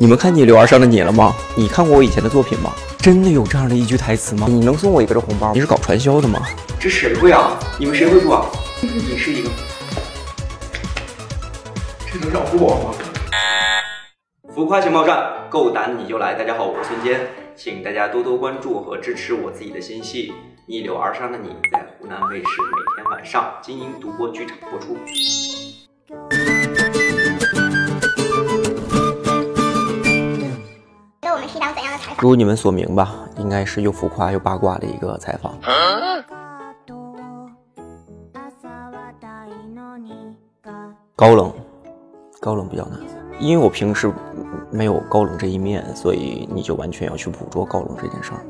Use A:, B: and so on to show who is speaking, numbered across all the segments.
A: 你们看《逆流而上的你》了吗？你看过我以前的作品吗？真的有这样的一句台词吗？你能送我一个这红包？你是搞传销的吗？这谁会啊？你们谁会做啊？你是一个，这能饶过我吗？浮夸情报站，够胆你就来！大家好，我是孙坚，请大家多多关注和支持我自己的新戏《逆流而上的你》，在湖南卫视每天晚上金鹰独播剧场播出。如你们所明吧，应该是又浮夸又八卦的一个采访。高冷，高冷比较难，因为我平时没有高冷这一面，所以你就完全要去捕捉高冷这件事儿。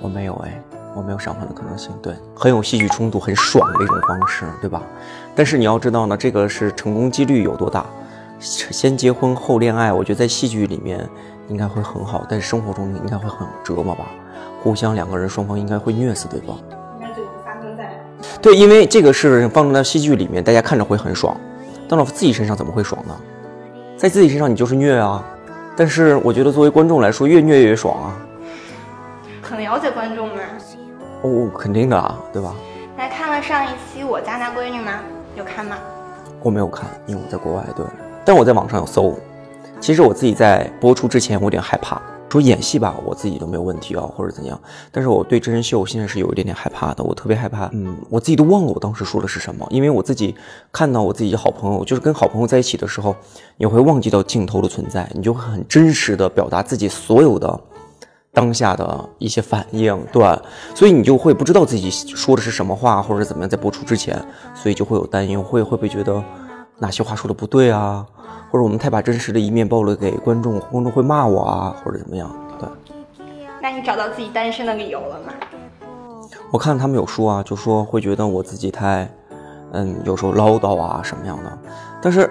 A: 我没有哎，我没有上分的可能性，对，很有戏剧冲突，很爽的一种方式，对吧？但是你要知道呢，这个是成功几率有多大？先结婚后恋爱，我觉得在戏剧里面应该会很好，但是生活中应该会很折磨吧？互相两个人双方应该会虐死对方。应该就发生在对，因为这个是放在戏剧里面，大家看着会很爽，到了自己身上怎么会爽呢？在自己身上你就是虐啊！但是我觉得作为观众来说，越虐越爽啊！
B: 很了解观众们。
A: 哦，肯定的啊，对吧？
B: 来看了上一期《我家那闺女》吗？有看吗？
A: 我没有看，因为我在国外。对。但我在网上有搜，其实我自己在播出之前我有点害怕，说演戏吧，我自己都没有问题啊，或者怎样。但是我对真人秀现在是有一点点害怕的，我特别害怕，嗯，我自己都忘了我当时说的是什么，因为我自己看到我自己的好朋友，就是跟好朋友在一起的时候，你会忘记到镜头的存在，你就会很真实的表达自己所有的当下的一些反应，对，所以你就会不知道自己说的是什么话，或者怎么样，在播出之前，所以就会有担忧，会会不会觉得。哪些话说的不对啊？或者我们太把真实的一面暴露给观众，观众会骂我啊，或者怎么样？对。
B: 那你找到自己单身的理由了吗？
A: 我看他们有说啊，就说会觉得我自己太，嗯，有时候唠叨啊什么样的。但是，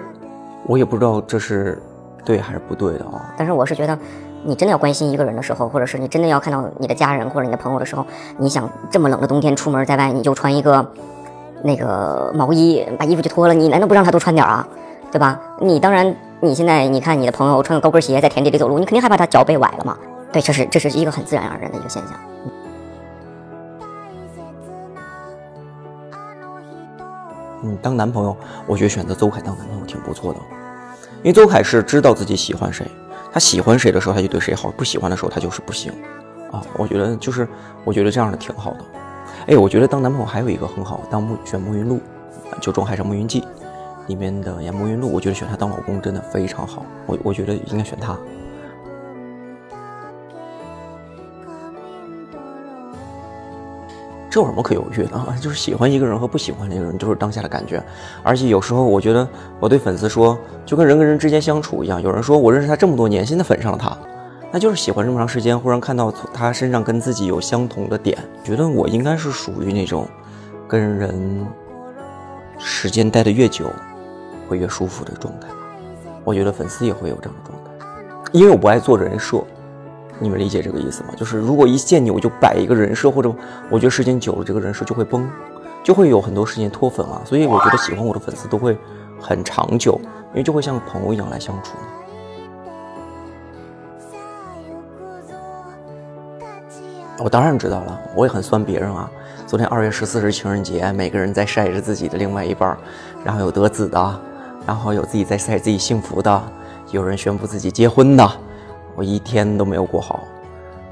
A: 我也不知道这是对还是不对的啊。
C: 但是我是觉得，你真的要关心一个人的时候，或者是你真的要看到你的家人或者你的朋友的时候，你想这么冷的冬天出门在外，你就穿一个。那个毛衣，把衣服就脱了，你难道不让他多穿点啊？对吧？你当然，你现在你看你的朋友穿个高跟鞋在田地里走路，你肯定害怕他脚被崴了嘛？对，这是这是一个很自然而然的一个现象。
A: 嗯，当男朋友，我觉得选择邹凯当男朋友挺不错的，因为邹凯是知道自己喜欢谁，他喜欢谁的时候他就对谁好，不喜欢的时候他就是不行啊。我觉得就是，我觉得这样的挺好的。哎，我觉得当男朋友还有一个很好，当沐选沐浴露，《就中海上牧云记》里面的演沐浴露，我觉得选他当老公真的非常好。我我觉得应该选他。这有什么可犹豫的啊？就是喜欢一个人和不喜欢一个人，就是当下的感觉。而且有时候我觉得，我对粉丝说，就跟人跟人之间相处一样。有人说我认识他这么多年，现在粉上了他。那就是喜欢这么长时间，忽然看到他身上跟自己有相同的点，觉得我应该是属于那种跟人时间待得越久会越舒服的状态。我觉得粉丝也会有这样的状态，因为我不爱做人设，你们理解这个意思吗？就是如果一见你我就摆一个人设，或者我觉得时间久了这个人设就会崩，就会有很多时间脱粉啊。所以我觉得喜欢我的粉丝都会很长久，因为就会像朋友一样来相处。我当然知道了，我也很酸别人啊。昨天二月十四是情人节，每个人在晒着自己的另外一半，然后有得子的，然后有自己在晒自己幸福的，有人宣布自己结婚的，我一天都没有过好。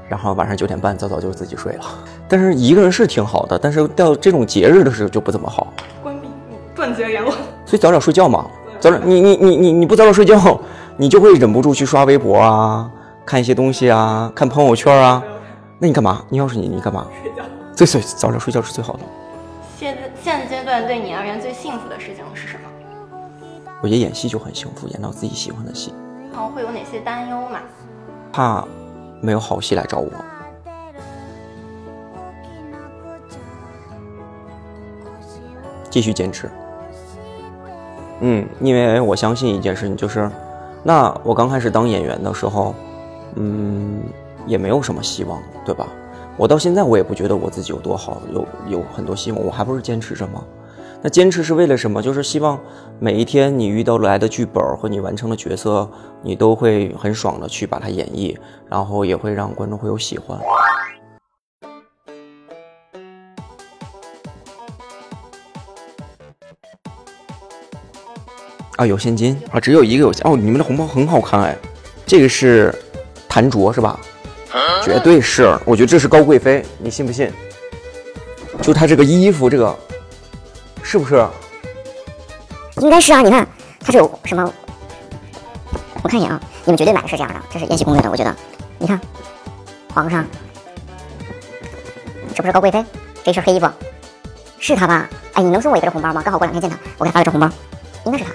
A: 然后晚上九点半早早就自己睡了。但是一个人是挺好的，但是到这种节日的时候就不怎么好。
B: 关闭，断绝联络。
A: 所以早点睡觉嘛，早点你你你你你不早点睡觉，你就会忍不住去刷微博啊，看一些东西啊，看朋友圈啊。那你干嘛？你要是你，你干嘛？
B: 睡觉。
A: 最最早点睡觉是最好的。
B: 现在现阶段对你而言最幸福的事情是什么？
A: 我觉得演戏就很幸福，演到自己喜欢的戏。
B: 然后会有哪些担忧嘛？
A: 怕没有好戏来找我。继续坚持。嗯，因为我相信一件事情，就是，那我刚开始当演员的时候，嗯。也没有什么希望，对吧？我到现在我也不觉得我自己有多好，有有很多希望，我还不是坚持着吗？那坚持是为了什么？就是希望每一天你遇到来的剧本和你完成的角色，你都会很爽的去把它演绎，然后也会让观众会有喜欢。啊，有现金啊，只有一个有哦。你们的红包很好看哎，这个是谭卓是吧？绝对是，我觉得这是高贵妃，你信不信？就她这个衣服，这个是不是？
C: 应该是啊，你看它是有什么？我看一眼啊，你们绝对买的是这样的，这是《延禧攻略》的，我觉得。你看，皇上，这不是高贵妃？这身黑衣服，是她吧？哎，你能送我一个这红包吗？刚好过两天见她，我给她发个这红包，应该是她。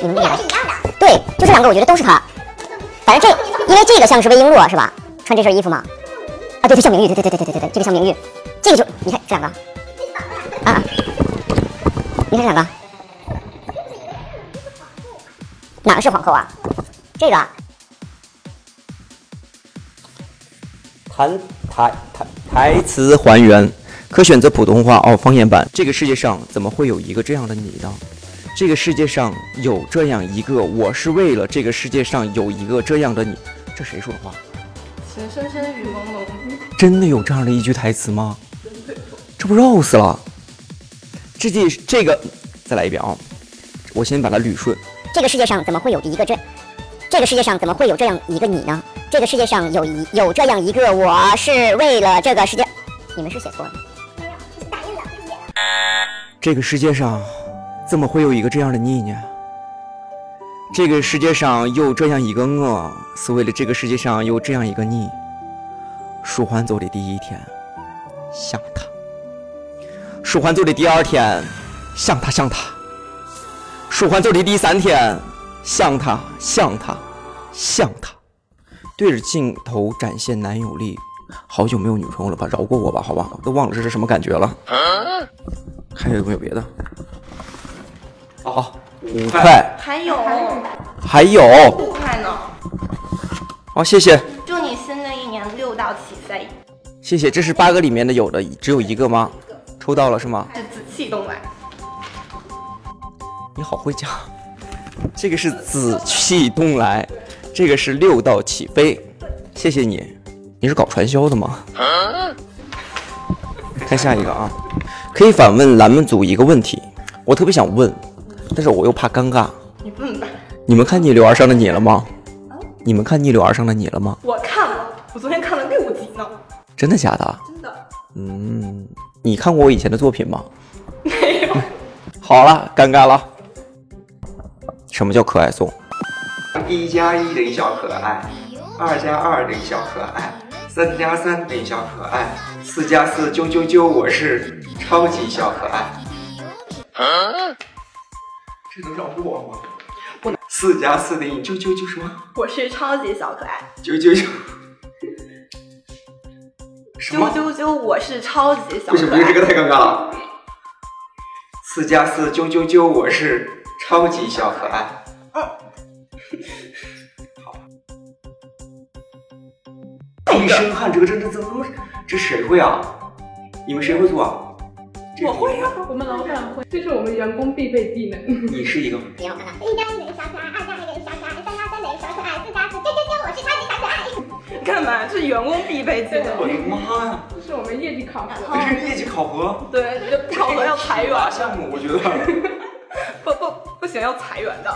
C: 你们俩是一样的。对，就这两个，我觉得都是她。反正这，因为这个像是魏璎珞是吧？穿这身衣服吗？啊，对，像明玉，对对对对对对对，这个像明玉，这个就你看这两个，啊，你看这两个，哪个是皇后啊？这个啊
A: 台台台台词还原，可选择普通话哦，方言版。这个世界上怎么会有一个这样的你呢？这个世界上有这样一个，我是为了这个世界上有一个这样的你。这谁说的话？
B: 情深深雨蒙蒙，
A: 真的有这样的一句台词吗？这不绕死了？这这这个，再来一遍啊！我先把它捋顺。
C: 这个世界上怎么会有一个这？这个世界上怎么会有这样一个你呢？这个世界上有一有这样一个我是为了这个世界，你们是写错了。
A: 这个世界上怎么会有一个这样的你呢？这个世界上有这样一个我，是为了这个世界上有这样一个你。舒缓走的第一天，想他；舒缓走的第二天，想他想他；舒缓走的第三天，想他想他想他。对着镜头展现男友力，好久没有女朋友了吧？饶过我吧，好吧？都忘了这是什么感觉了。还有没有别的？好。五块，
B: 还有
A: 还有
B: 五块呢。
A: 好，谢谢。
B: 祝你新的一年六道起飞。
A: 谢谢，这是八个里面的有的只有一个吗？抽到了是吗？
B: 是紫气东来。
A: 你好会讲，这个是紫气东来，这个是六道起飞。谢谢你，你是搞传销的吗？看下一个啊，可以反问咱们组一个问题，我特别想问。但是我又怕尴尬。
B: 你问吧。
A: 你们看逆流而上的你了吗？你们看逆流而上的你了吗？
B: 我看了，我昨天看了六集呢。
A: 真的假的？
B: 真的。
A: 嗯，你看过我以前的作品吗？
B: 没有。
A: 好了，尴尬了。什么叫可爱颂？
D: 一加一等于小可爱，二加二等于小可爱，三加三等于小可爱，四加四啾啾啾，我是超级小可爱。这能绕过吗？
B: 不能。
D: 四加四等于九九九什么？
B: 我是超级小可爱。
D: 九九九。
B: 九九九，我是超级小可爱。不
D: 行不行，这个太尴尬了。四加四九九九，我是超级小可爱。嗯。好。一身汗，这个这这怎么？这谁会啊？你们谁会做？
B: 我会啊，我们老板会，这是我们员工必备技能。
D: 你是一个。
C: 一加一等于小可爱，二加一等于小可爱，三加三等于小可爱，四加四，啾啾啾，我是超级小可爱。
B: 干嘛？这是员工必备技能。
D: 我的妈呀！
B: 这是我们业绩考核。
D: 这是业绩考核。
B: 对，不考核要裁员。
D: 项目，我觉得。
B: 不不不行，要裁员的。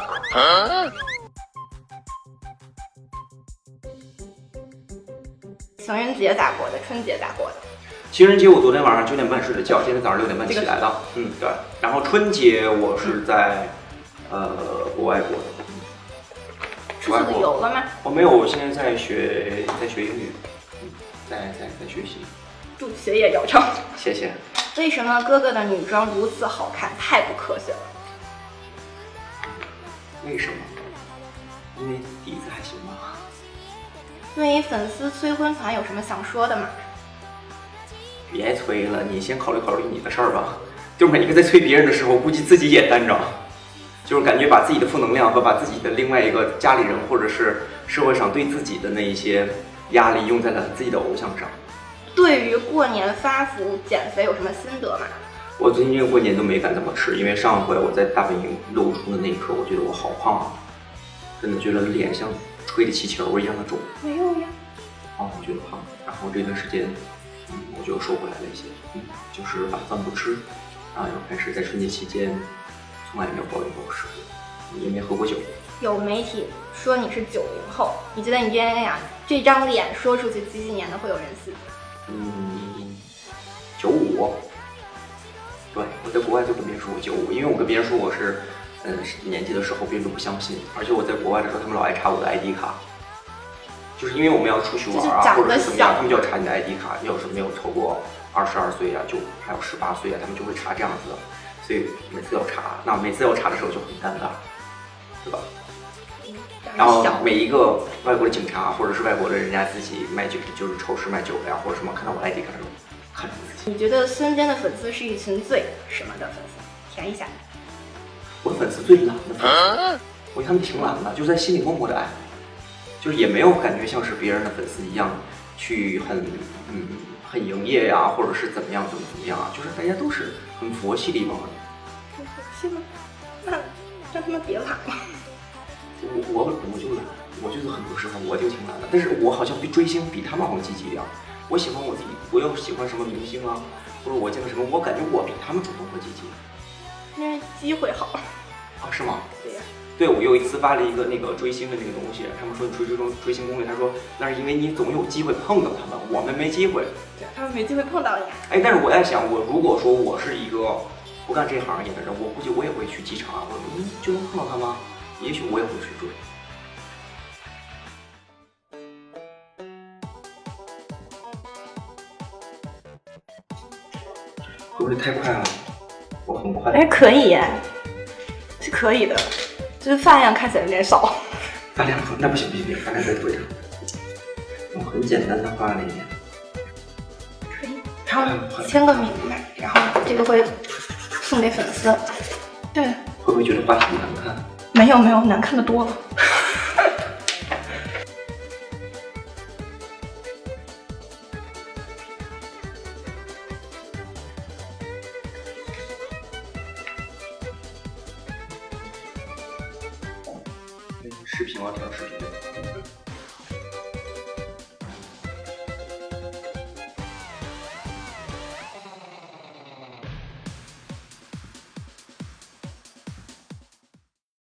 B: 情人节咋过的？春节咋过的？
D: 情人节我昨天晚上九点半睡的觉，今天早上六点半起来的。嗯，对。然后春节我是在呃国外过的。
B: 出去旅游了吗？
D: 我没有，我现在在学在学英语，在在在学习。
B: 祝学业有成。
D: 谢谢。
B: 为什么哥哥的女装如此好看？太不科学了。
D: 为什么？因为底子还行吧。
B: 对于粉丝催婚团有什么想说的吗？
D: 别催了，你先考虑考虑你的事儿吧。就每一个在催别人的时候，估计自己也单着，就是感觉把自己的负能量和把自己的另外一个家里人或者是社会上对自己的那一些压力用在了自己的偶像上。
B: 对于过年发福减肥有什么心得吗？
A: 我最近过年都没敢怎么吃，因为上回我在大本营露出的那一刻，我觉得我好胖啊，真的觉得脸像吹的气球一样的肿。
B: 没有呀。
A: 啊，我觉得胖。然后这段时间，嗯，我就瘦回来了一些，嗯，就是晚饭不吃，然后又开始在春节期间，从来没有抱怨过吃过，也没喝过酒。
B: 有媒体说你是九零后，你觉得你这样这张脸说出去几几年的会有人信？
A: 嗯，九五。对，我在国外就跟别人说我九五，因为我跟别人说我是，嗯，年纪的时候，别人都不相信。而且我在国外的时候，他们老爱查我的 ID 卡，就是因为我们要出去玩啊，或者是怎么样，他们就要查你的 ID 卡。要是没有超过二十二岁啊，就还有十八岁啊，他们就会查这样子。所以每次要查，那每次要查的时候就很尴尬，对吧？然后每一个外国的警察，或者是外国的人家自己卖酒，就是超市卖酒的呀，或者什么，看到我 ID 卡的时候，看着自己。
B: 你觉得孙坚的粉丝是一群最什么的粉丝？填一下。
A: 我的粉丝最懒的粉丝，我觉得他们挺懒的，就是在心里默默的爱，就是也没有感觉像是别人的粉丝一样，去很嗯很营业呀，或者是怎么样怎么怎么样啊，就是大家都是很佛系的一帮人。
B: 佛系吗？那让他们别懒了。
A: 我我我就懒，我就是很多时候我就挺懒的，但是我好像比追星比他们好像积极一点。我喜欢我自己，我要喜欢什么明星啊，或者我见到什么，我感觉我比他们主动和积极。
B: 因为机会好。
A: 啊，是吗？
B: 对呀。
A: 对，我又一次发了一个那个追星的那个东西，他们说你追追踪追星攻略，他说那是因为你总有机会碰到他们，我们没机会。
B: 对，他们没机会碰到你。
A: 哎，但是我在想，我如果说我是一个不干这行业的人，我估计我也会去机场啊，或者嗯就能碰到他吗？也许我也会去追。会不会太快了？我很快。
B: 哎，可以耶，是可以的，就是饭量看起来有点少。
A: 饭量不那不行不行不行，饭量再多一点。我很简单的画了一点。
B: 可以，然后签个名呗，然后这个会送给粉丝。对。
A: 会不会觉得画很难看？
B: 没有没有，难看的多了。
A: 视频啊，调视频。